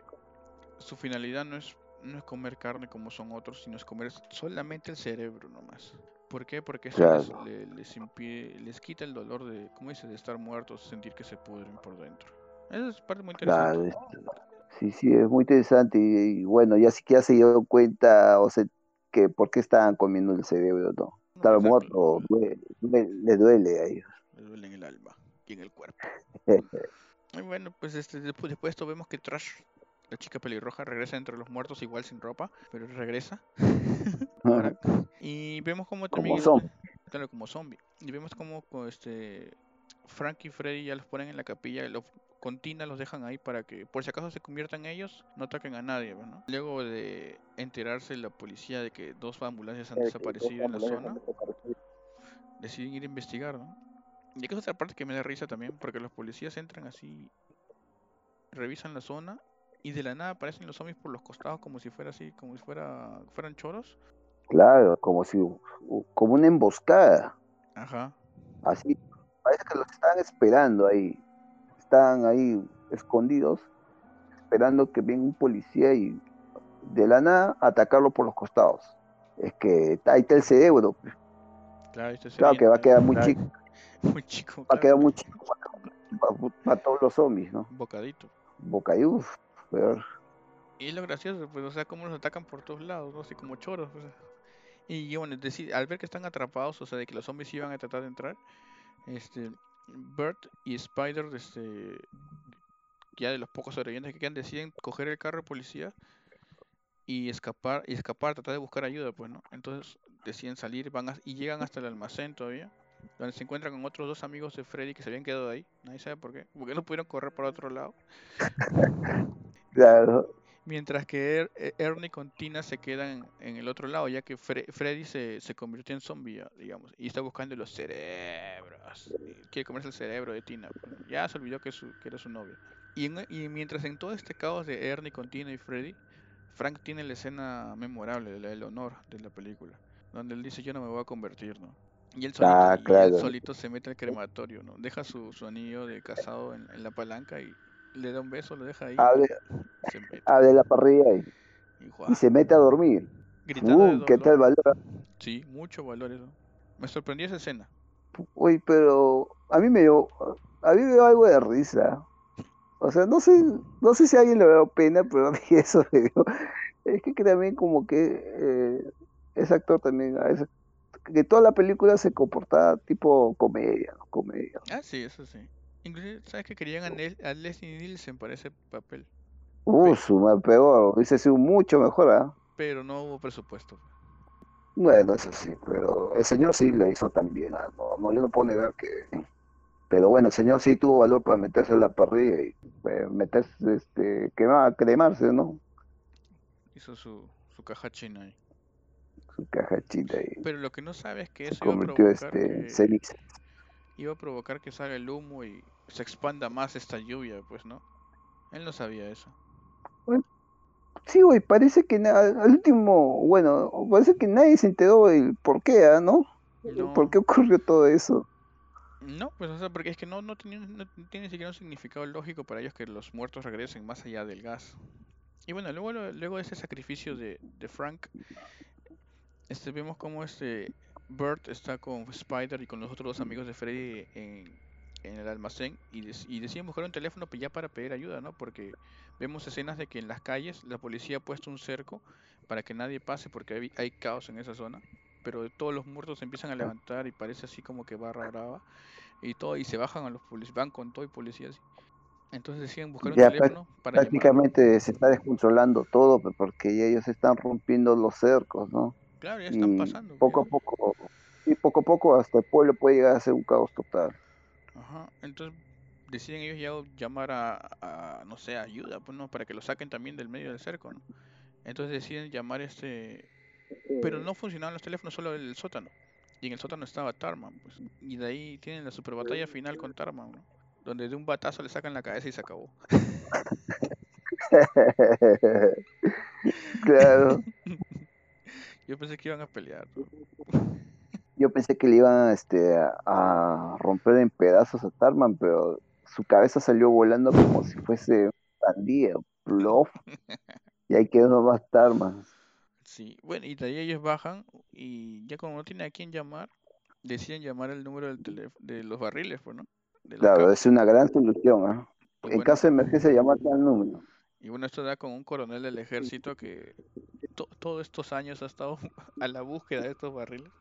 su finalidad no es, no es comer carne como son otros, sino es comer solamente el cerebro nomás. ¿Por qué? Porque eso les,
Claro.
le- les, impide- les quita el dolor de, como dices, de estar muertos, sentir que se pudren por dentro. Esa es parte muy interesante.
Claro, es- sí, sí, es muy interesante y, y bueno, ya siquiera se dio cuenta, o sea, que por qué estaban comiendo el cerebro, ¿no? Estar muerto duele, duele- le duele a ellos.
le duele en el alma y en el cuerpo. [laughs] Y bueno, pues este, después, después de esto vemos que Trash, la chica pelirroja, regresa entre los muertos igual sin ropa, pero regresa. [laughs] [laughs] Y vemos como también...
Como
este- claro, como zombie. Y vemos como co- este, Frank y Freddy ya los ponen en la capilla, los, con Tina los dejan ahí para que por si acaso se conviertan ellos, no ataquen a nadie. ¿no? Luego de enterarse la policía de que dos ambulancias han desaparecido en la zona, deciden ir a investigar, ¿no? Y que es otra parte que me da risa también, porque los policías entran así, revisan la zona y de la nada aparecen los zombies por los costados como si fuera así, como si fuera, fueran choros.
Claro, como si, como una emboscada,
Ajá.
así, parece que los estaban esperando ahí, están ahí escondidos, esperando que venga un policía y de la nada atacarlo por los costados. Es que ahí está el cerebro, pues.
Claro,
claro que va a quedar muy
claro,
chico, [laughs]
muy chico,
va a quedar muy chico para, para todos los zombies, ¿no?
bocadito.
Boca y uff, peor.
Y es lo gracioso, pues, o sea, cómo los atacan por todos lados, ¿no? Así como choros, o sea. Y bueno, es decir, al ver que están atrapados, o sea, de que los zombies iban a tratar de entrar, este, Bert y Spider, este, ya de los pocos sobrevivientes que quedan, deciden coger el carro de policía y escapar, y escapar, tratar de buscar ayuda, pues, ¿no? Entonces deciden salir, van y llegan hasta el almacén todavía, donde se encuentran con otros dos amigos de Freddy que se habían quedado ahí, nadie sabe por qué, porque no pudieron correr para otro lado. [laughs]
Claro,
Mientras que Er- eh, Ernie con Tina se quedan en el otro lado, ya que Fre- Freddy se, se convirtió en zombie, ya, digamos, y está buscando los cerebros. Quiere comerse el cerebro de Tina. Ya se olvidó que, su, que era su novia. Y, en- y mientras en todo este caos de Ernie con Tina y Freddy, Frank tiene la escena memorable, la del honor de la película, donde él dice yo no me voy a convertir, ¿no? Y él solito,
Ah,
y él
claro.
solito se mete al crematorio, ¿no? Deja su, su anillo de casado en, en la palanca y le da un beso, lo deja ahí.
abre,
se
abre la parrilla y,
Y,
se mete a dormir. Uh, ¿Qué tal valor?
Sí, mucho valor eso. Me sorprendió esa escena.
Uy, pero a mí me dio, a mí me dio algo de risa. O sea, no sé, no sé si a alguien le dio pena, pero a mí [laughs] eso me dio. Es que también como que eh, ese actor también, que toda la película se comportaba tipo comedia. Comedia.
Ah, sí, eso sí. Inclusive, ¿sabes que querían a, Nel- a Leslie Nielsen para ese papel?
Uh, su madre, peor, hubiese sido mucho mejor, ¿ah?
Pero no hubo presupuesto.
Bueno, eso sí, pero el señor sí lo hizo también, ¿ah? No, no, yo no puedo negar que... Pero bueno, el señor sí tuvo valor para meterse en la parrilla y eh, meterse, este, quemar, cremarse, ¿no?
Hizo su, su caja china ahí.
Su caja chita y
Pero lo que no sabe es que
se
eso iba a
convirtió
provocar
este,
que. Iba a provocar que salga el humo y se expanda más esta lluvia, pues, ¿no? Él no sabía eso.
Sí, güey, parece que al último, bueno, parece que nadie se enteró del por qué, ¿ah, ¿no?
No.
¿Por qué ocurrió todo eso?
No, pues o sea, porque es que no, no, tenía, no tiene ni siquiera un significado lógico para ellos que los muertos regresen más allá del gas. Y bueno, luego, luego de ese sacrificio de, de Frank, este, vemos como este Bert está con Spider y con los otros dos amigos de Freddy en, en el almacén y, dec- y deciden buscar un teléfono ya para pedir ayuda, ¿no? Porque vemos escenas de que en las calles la policía ha puesto un cerco para que nadie pase porque hay, hay caos en esa zona. Pero todos los muertos se empiezan a levantar y parece así como que barra brava y todo y se bajan a los policías, van con todo y policías. Entonces deciden buscar un
Ya,
teléfono para llamar.
Prácticamente se está descontrolando todo, porque ya ellos están rompiendo los cercos, ¿no?
Claro, ya están
Y
pasando.
poco a poco, y poco a poco hasta el pueblo puede llegar a ser un caos total.
Ajá, entonces deciden ellos ya llamar a, a, no sé, ayuda, pues no, para que lo saquen también del medio del cerco, ¿no? Entonces deciden llamar este, pero no funcionaban los teléfonos, solo el sótano. Y en el sótano estaba Tarman, pues. Y de ahí tienen la super batalla final con Tarman, ¿no? Donde de un batazo le sacan la cabeza y se acabó. [laughs]
claro. [laughs]
Yo pensé que iban a pelear. [laughs]
Yo pensé que le iban este, a, romper en pedazos a Tarman, pero su cabeza salió volando como si fuese sandía, plof. [laughs] Y ahí quedó más Tarman.
Sí, bueno, y de ahí ellos bajan y ya como no tiene a quién llamar, deciden llamar el número del teléfono de los barriles, pues, ¿no? De la
Claro, es una gran solución. ¿ah?
Y
En
bueno,
caso de emergencia, llamarte al número.
Y bueno, esto da con un coronel del ejército que to- todos estos años ha estado [laughs] a la búsqueda de estos barriles.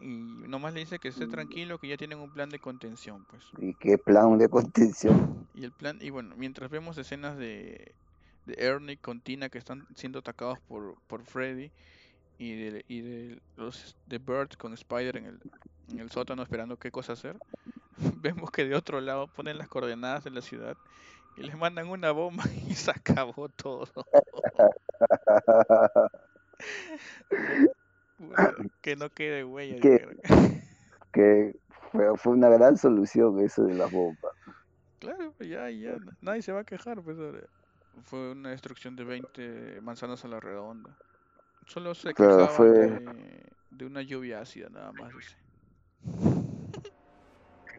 Y nomás le dice que esté tranquilo, que ya tienen un plan de contención, pues.
¿Y qué plan de contención?
Y el plan, y bueno, mientras vemos escenas de, de Ernie con Tina que están siendo atacados por, por Freddy y de, y de los de Bert con Spider en el, en el sótano esperando qué cosa hacer, [laughs] vemos que de otro lado ponen las coordenadas de la ciudad y les mandan una bomba [laughs] y se acabó todo. Que no quede huella. Dijeron.
que fue, fue una gran solución eso de las bombas.
Claro, pues ya, ya, nadie se va a quejar, pues. Fue una destrucción de 20 manzanas a la redonda. Solo se
Claro,
quejaban
fue-
de, de una lluvia ácida, nada más.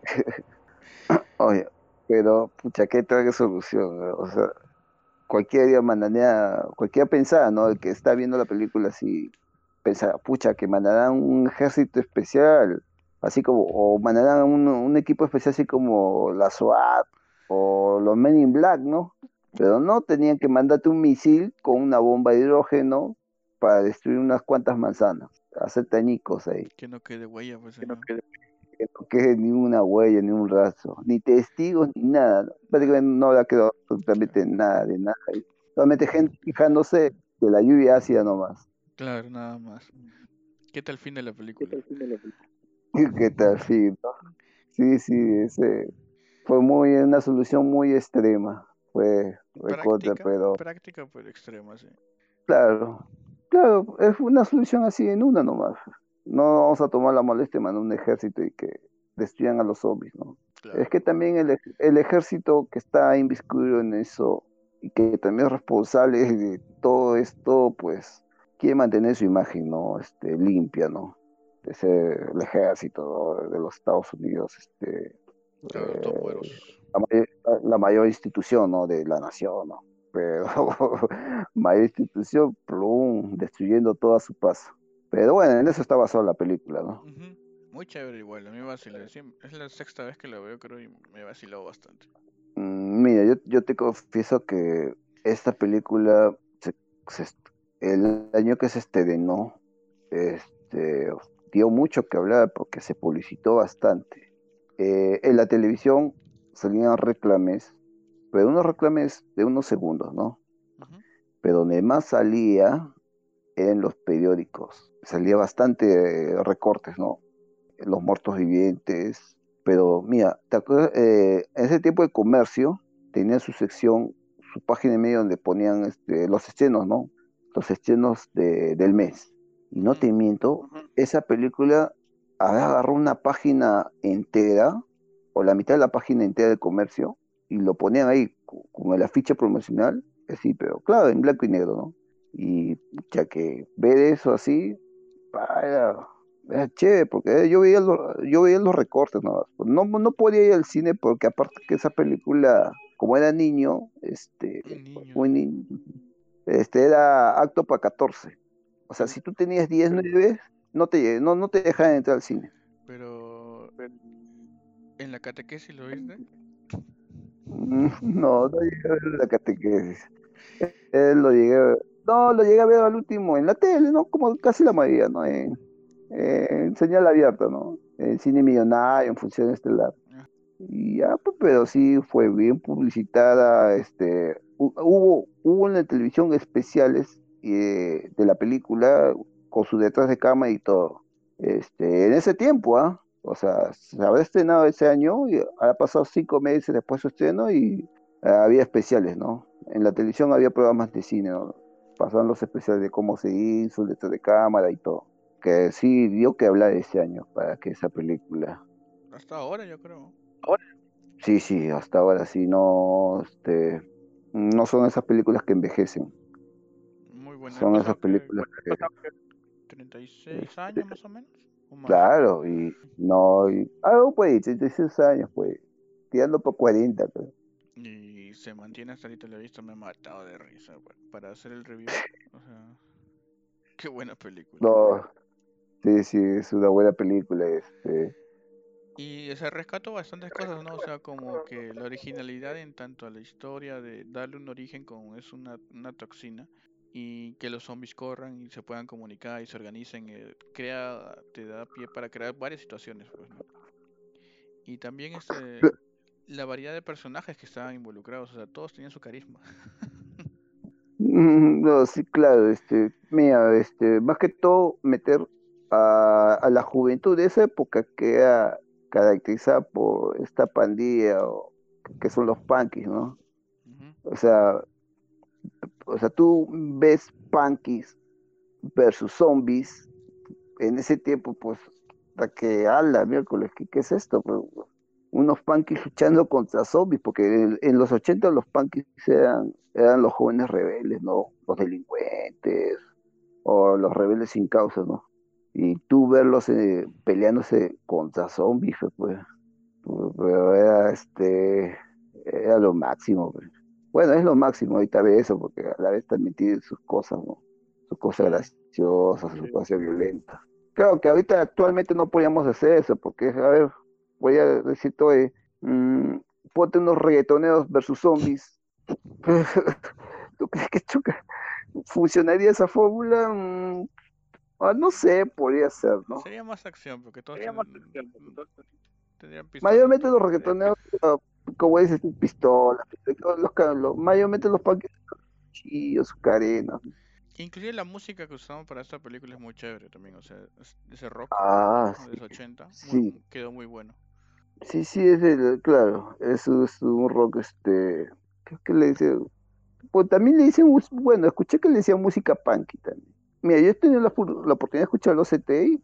[laughs]
Oye, pero pucha, ¿qué trae solución? no? O sea, cualquier día mandanea, cualquiera pensaba, ¿no? El que está viendo la película así, pensaba, pucha, que mandarán un ejército especial, así como, o mandarán un, un equipo especial así como la SWAT o los Men in Black, ¿no? Pero no, tenían que mandarte un misil con una bomba de hidrógeno para destruir unas cuantas manzanas, hacer tañicos ahí.
Que no quede huella, pues.
que no quede, que no quede ni una huella, ni un rastro, ni testigos, ni nada. ¿no? Prácticamente no habrá quedado absolutamente nada de nada. Solamente gente fijándose de la lluvia ácida nomás.
Claro, nada más. ¿Qué tal el fin de la película?
¿Qué tal, fin, no? Sí, sí, ese fue muy una solución muy extrema. Fue
Práctica,
pero
práctica pero extrema, sí.
claro, claro, es una solución así en una nomás. No vamos a tomar la molestia de mandar un ejército y que destruyan a los zombies, ¿no?
Claro.
Es que también el, el ejército que está inviscuido en eso y que también es responsable de todo esto, pues quiere mantener su imagen, ¿no? Este, limpia, ¿no? De ser el ejército ¿no? de los Estados Unidos, este,
Claro,
eh, la, mayor, la mayor institución, ¿no? De la nación, ¿no? [laughs] Pero mayor institución, plum, destruyendo toda su paso. Pero bueno, en eso está basada la película, ¿no?
Muy chévere igual, a mí me vaciló. Es la sexta vez que la veo, creo, y me vaciló bastante.
Mm, Mira, yo, yo te confieso que esta película, se- se el año que se estrenó, este, dio mucho que hablar porque se publicitó bastante. Eh, en la televisión salían reclames, pero unos reclames de unos segundos, ¿no? Pero donde más salía en los periódicos. Salía bastante eh, recortes, ¿no? Los muertos vivientes. Pero mira, ¿te acuerdas? Eh, en ese tiempo de comercio tenía su sección, su página en medio donde ponían este, los estrenos, ¿no? Los estrenos de- del mes. Y no te miento, esa película agarró una página entera, o la mitad de la página entera de comercio, y lo ponían ahí co- con el afiche promocional, así, pero claro, en blanco y negro, ¿no? Y ya que ver eso así, era, chévere, porque yo veía los, yo veía los recortes, ¿no? No, no podía ir al cine porque aparte que esa película, como era niño, este,
niño.
muy este era acto para 14. O sea, si tú tenías 10, 9, no te, no, no te dejaban entrar al cine.
Pero. ¿En la catequesis lo viste? [laughs]
No, no llegué a ver la catequesis. Eh, lo llegué a ver- No, lo llegué a ver al último en la tele, ¿no? Como casi la mayoría, ¿no? En, en señal abierta, ¿no? En cine millonario, en función estelar.
Ah.
Y ya, pues, pero sí fue bien publicitada, este, hu- hubo, hubo en la televisión especiales eh, de la película con su detrás de cama y todo. este, en ese tiempo, ¿ah? O sea, se había estrenado ese año y ha pasado cinco meses después de su estreno y eh, había especiales, ¿no? En la televisión había programas de cine, ¿no? Pasaban los especiales de cómo se hizo, el detrás de cámara y todo. Que sí dio que hablar ese año para que esa película.
Hasta ahora, yo creo.
Sí, sí, hasta ahora sí, no, este, no son esas películas que envejecen.
Muy buena.
Son esas
que-
películas que,
36 años más o menos. o más.
claro, y no, y, algo pues, 36 años, pues, tirando por 40, creo.
Y se mantiene hasta ahorita, lo he visto, me ha matado de risa pa- para hacer el review. O sea, [laughs] qué buena película.
No, sí, sí, es una buena película, este,
Y se rescató bastantes cosas, ¿no? O sea, como que la originalidad en tanto a la historia de darle un origen como es una, una toxina y que los zombies corran y se puedan comunicar y se organicen, eh, crea, te da pie para crear varias situaciones, pues, ¿no? Y también este, la variedad de personajes que estaban involucrados, o sea, todos tenían su carisma.
Mm, No, sí, claro, este, mira, este, más que todo meter a, a la juventud de esa época que era caracterizada por esta pandilla o que son los punkies, ¿no? O sea, o sea, tú ves punkies versus zombies en ese tiempo, pues, hasta que, ala, miércoles, ¿qué, qué es esto? Pues, unos punkies luchando contra zombies, porque en, en los 80 los punkies eran, eran los jóvenes rebeldes, ¿no? Los delincuentes, o los rebeldes sin causa, ¿no? Y tú verlos eh, peleándose contra zombies, pues, pues, pero era, este, era lo máximo, pues. Bueno, es lo máximo ahorita ver eso, porque a la vez también tiene sus cosas, ¿no? Sus cosas graciosas, sus cosas violentas. Claro que ahorita actualmente no podíamos hacer eso, porque, a ver, voy a decirte, oye, mm, ponte unos reggaetoneros versus zombies. [laughs] ¿Tú crees que chuca? ¿Funcionaría esa fórmula? Mm, ah, no sé, podría ser, ¿no?
Sería más acción, porque todos
Sería más acción, porque todos
tendrían pistolas.
Mayormente los reggaetoneros, como dices, tú, pistolas, los, los, mayormente los panques, chillos, sus cadenas.
Inclusive la música que usamos para esta película es muy chévere también, o sea, es- ese rock
Ah,
de
sí.
los 80 muy-
sí.
quedó muy bueno.
Sí, sí, es el, claro, eso es un rock, este, creo que le dice, pues también le dicen, bueno, escuché que le decían música punky también. Mira, yo he tenido la, la oportunidad de escuchar los CTI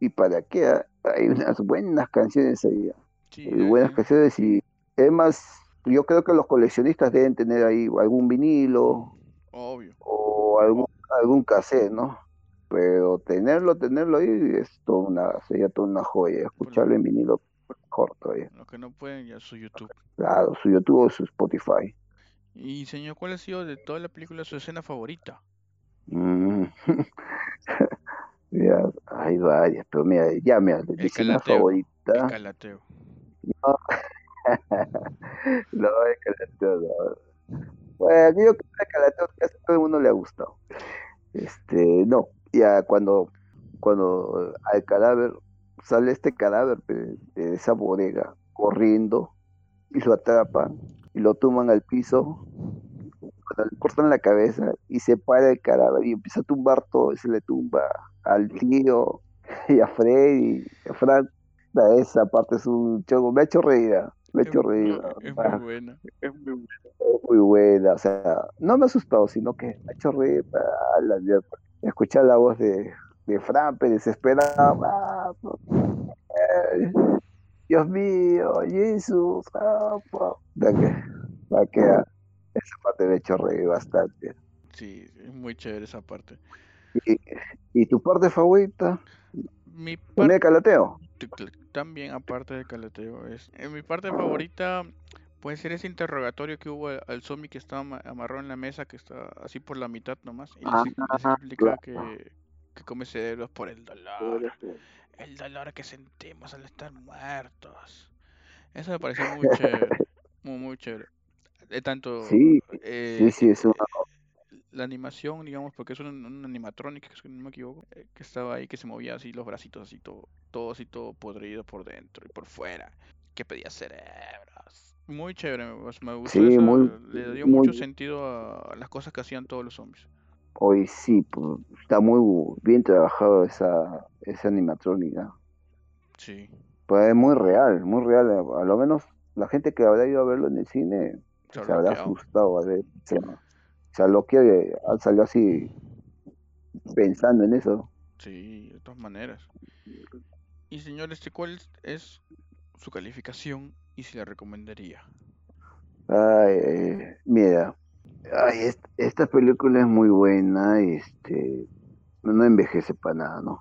y para qué, ah, hay unas buenas canciones ahí, ah,
Sí, eh,
buenas canciones y es más, yo creo que los coleccionistas deben tener ahí algún vinilo
obvio.
o algún, algún cassette, ¿no? Pero tenerlo, tenerlo ahí es toda una, sería toda una joya, escucharlo en vinilo mejor todavía.
Los que no pueden ya su YouTube.
Claro, su YouTube o su Spotify.
Y señor, ¿cuál ha sido de toda la película su escena favorita?
Mm. [laughs] Mira, hay varias, pero mira, ya mira, de mi
El
escena
calateo. El
favorita.
calateo. [laughs]
No, el calateo, no. Bueno, yo creo que el calateo casi a todo el mundo le ha gustado. Este, no, ya cuando, cuando al cadáver, sale este cadáver de, esa bodega corriendo y lo atrapan y lo tumban al piso, cuando le cortan la cabeza y se para el cadáver y empieza a tumbar todo, y se le tumba al tío y a Freddy, y a Frank. Da, Esa parte es un choco, me ha hecho reír, ah, me ha
Es
hecho reír.
Es
ah,
muy buena.
Es muy bueno.
muy buena, o sea, no me ha asustado, sino que me ha hecho reír a la mierda. Escuchar la voz de, de Frampe desesperado, ah, Dios mío, Jesús, ah, da que, da que, ah, esa parte me hecho reír bastante.
Sí, es muy chévere esa parte.
¿Y, y tu parte favorita?
Mi
¿También
parte
el calateo?
también, aparte del caleteo, es en mi parte favorita puede ser ese interrogatorio que hubo al, zombie que estaba ama- amarrado en la mesa, que está así por la mitad nomás, y les,
Ah,
les explica que, que come cerebros por el dolor, el dolor que sentimos al estar muertos. Eso me pareció muy chévere, [laughs] muy, muy chévere. De tanto
Sí,
eh,
sí, sí, es una-
la animación, digamos, porque es un, un animatronic, si no me equivoco, eh, que estaba ahí, que se movía así, los bracitos así, todo, todo así, todo podrido por dentro y por fuera, que pedía cerebros. Muy chévere, me, me gustó
Sí,
eso,
muy-
le dio
muy-
mucho sentido a las cosas que hacían todos los zombies.
Hoy sí, pues, está muy bien trabajado esa, esa animatrónica.
Sí.
Pues es muy real, muy real. A lo menos la gente que habrá ido a verlo en el cine
Se
se
habrá
asustado a ver. O sea, o sea, lo que salió así pensando en eso.
Sí, de todas maneras. Y señor, este, ¿cuál es- es su calificación y si la recomendaría?
Ay, eh, mira, ay, est- esta película es muy buena, este, no envejece para nada, ¿no?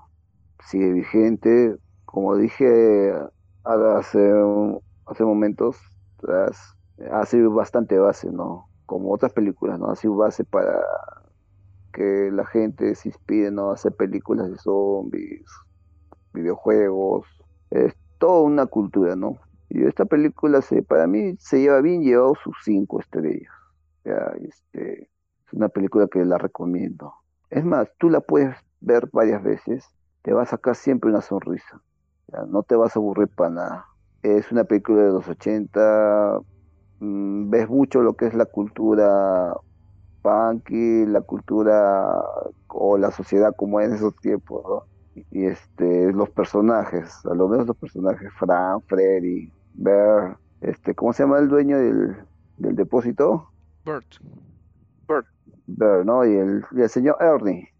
Sigue vigente, como dije hace, hace momentos, ha sido bastante base, ¿no? Como otras películas, ¿no? Ha sido base para que la gente se inspire, ¿no? A hacer películas de zombies, videojuegos, es toda una cultura, ¿no? Y esta película se, para mí se lleva bien llevado sus cinco estrellas. Este, es una película que la recomiendo. Es más, tú la puedes ver varias veces, te va a sacar siempre una sonrisa. no te vas a aburrir para nada. Es una película de los 80, mm, ves mucho lo que es la cultura punky, la cultura o la sociedad como en esos tiempos. Y este, los personajes, a lo menos los personajes, Frank, Freddy, Bear, este, ¿cómo se llama el dueño del, del depósito?
Bert.
Bear, ¿no? Y el, y el señor Ernie.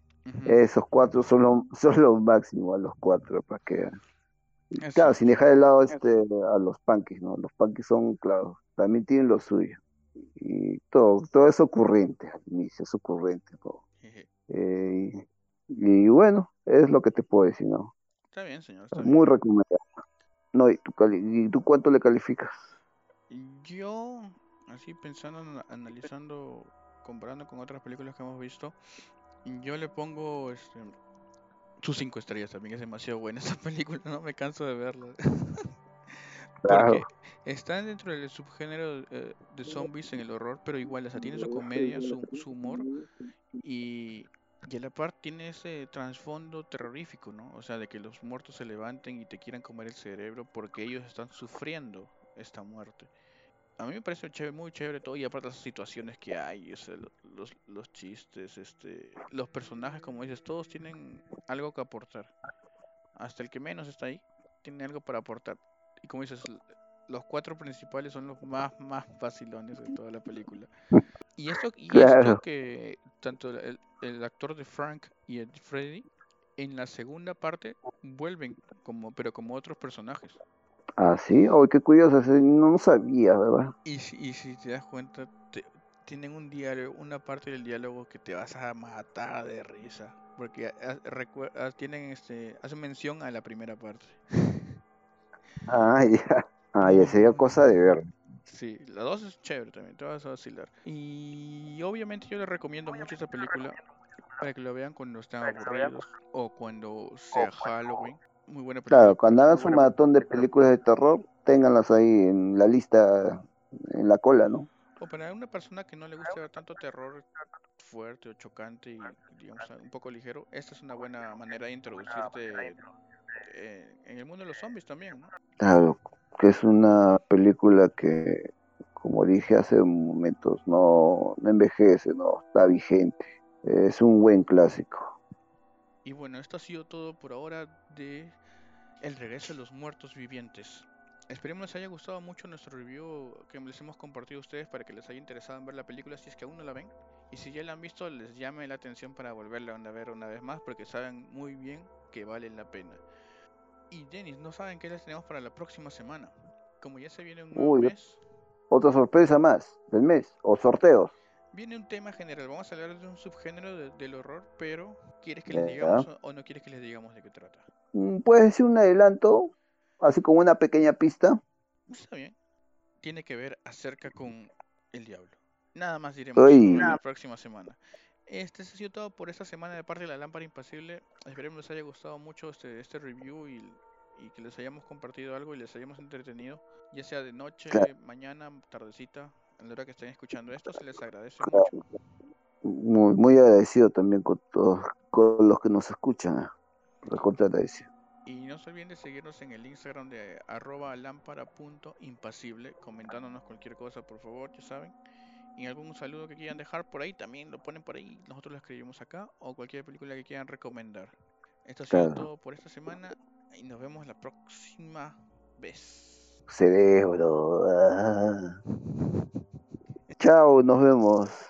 Esos cuatro son lo, [laughs] son lo máximo, a los cuatro, para que... Claro, sin dejar de lado este, a los punkies, ¿no? Los punkies son, claro, también tienen lo suyo. Y todo, todo es ocurrente al inicio, es ocurrente.
Jeje.
Eh, y, y bueno, es lo que te puedo decir, ¿no?
Está bien, señor, está bien.
Muy recomendable. No, ¿y tú, ¿y tú cuánto le calificas?
Yo, así pensando, ana- analizando, comparando con otras películas que hemos visto, yo le pongo este, sus cinco estrellas también. Es demasiado buena esa [laughs] película, no me canso de verla. [laughs] Porque está dentro del subgénero eh, de zombies en el horror, pero igual, o sea, tiene su comedia, su, su humor y, y a la par tiene ese trasfondo terrorífico, ¿no? O sea, de que los muertos se levanten y te quieran comer el cerebro porque ellos están sufriendo esta muerte. A mí me parece chévere, muy chévere todo y aparte las situaciones que hay, o sea, lo- los, los chistes, este, los personajes, como dices, todos tienen algo que aportar. Hasta el que menos está ahí tiene algo para aportar. Y como dices, los cuatro principales son los más, más vacilones de toda la película. Y esto, y
Claro.
esto que tanto el, el actor de Frank y el Freddy en la segunda parte vuelven como, pero como otros personajes.
Ah, sí, oh, qué curioso, no lo sabía, ¿verdad?
Y si, y si te das cuenta, te- tienen un diálogo, una parte del diálogo que te vas a matar de risa. Porque ah, tienen este, hacen mención a la primera parte.
Ah, ya. Ah, ya sería cosa de ver.
Sí, la dos es chévere también, te vas a vacilar. Y obviamente yo les recomiendo mucho esta película para que lo vean cuando estén aburridos o cuando sea Halloween. Muy buena película.
Claro, cuando hagan su maratón de películas de terror, ténganlas ahí en la lista, en la cola, ¿no?
O para una persona que no le gusta ver tanto terror fuerte o chocante y digamos un poco ligero, esta es una buena manera de introducirte eh, en el mundo de los zombies también, ¿no?
Claro, que es una película que, como dije hace momentos, no, no envejece, no está vigente. Es un buen clásico.
Y bueno, esto ha sido todo por ahora de El regreso de los muertos vivientes. Esperemos les haya gustado mucho nuestro review que les hemos compartido a ustedes para que les haya interesado en ver la película si es que aún no la ven. Y si ya la han visto, les llame la atención para volverla a ver una vez más porque saben muy bien que vale la pena. Y Denis, no saben qué les tenemos para la próxima semana. Como ya se viene un nuevo
Uy,
mes,
Otra sorpresa más del mes, o sorteos.
Viene un tema general. Vamos a hablar de un subgénero de- del horror, pero ¿quieres que les digamos o, o no quieres que les digamos de qué trata?
Mm, Puedes decir un adelanto, así como una pequeña pista.
Está bien. Tiene que ver acerca con el diablo. Nada más diremos la próxima semana. Este ha sido todo por esta semana de parte de la lámpara impasible. Esperemos les haya gustado mucho este, este review y, y que les hayamos compartido algo y les hayamos entretenido. Ya sea de noche,
Claro.
mañana, tardecita, a la hora que estén escuchando esto, se les agradece mucho.
Muy, muy agradecido también con todos, con los que nos escuchan. eh. Recontra agradecido.
Y no se olviden de seguirnos en el Instagram de arroba lámpara.impasible, comentándonos cualquier cosa, por favor, ya saben. y algún saludo que quieran dejar por ahí, también lo ponen por ahí, nosotros lo escribimos acá, o cualquier película que quieran recomendar. Esto ha sido todo por esta semana y nos vemos la próxima vez.
Cerebro. Ah. Chao, nos vemos.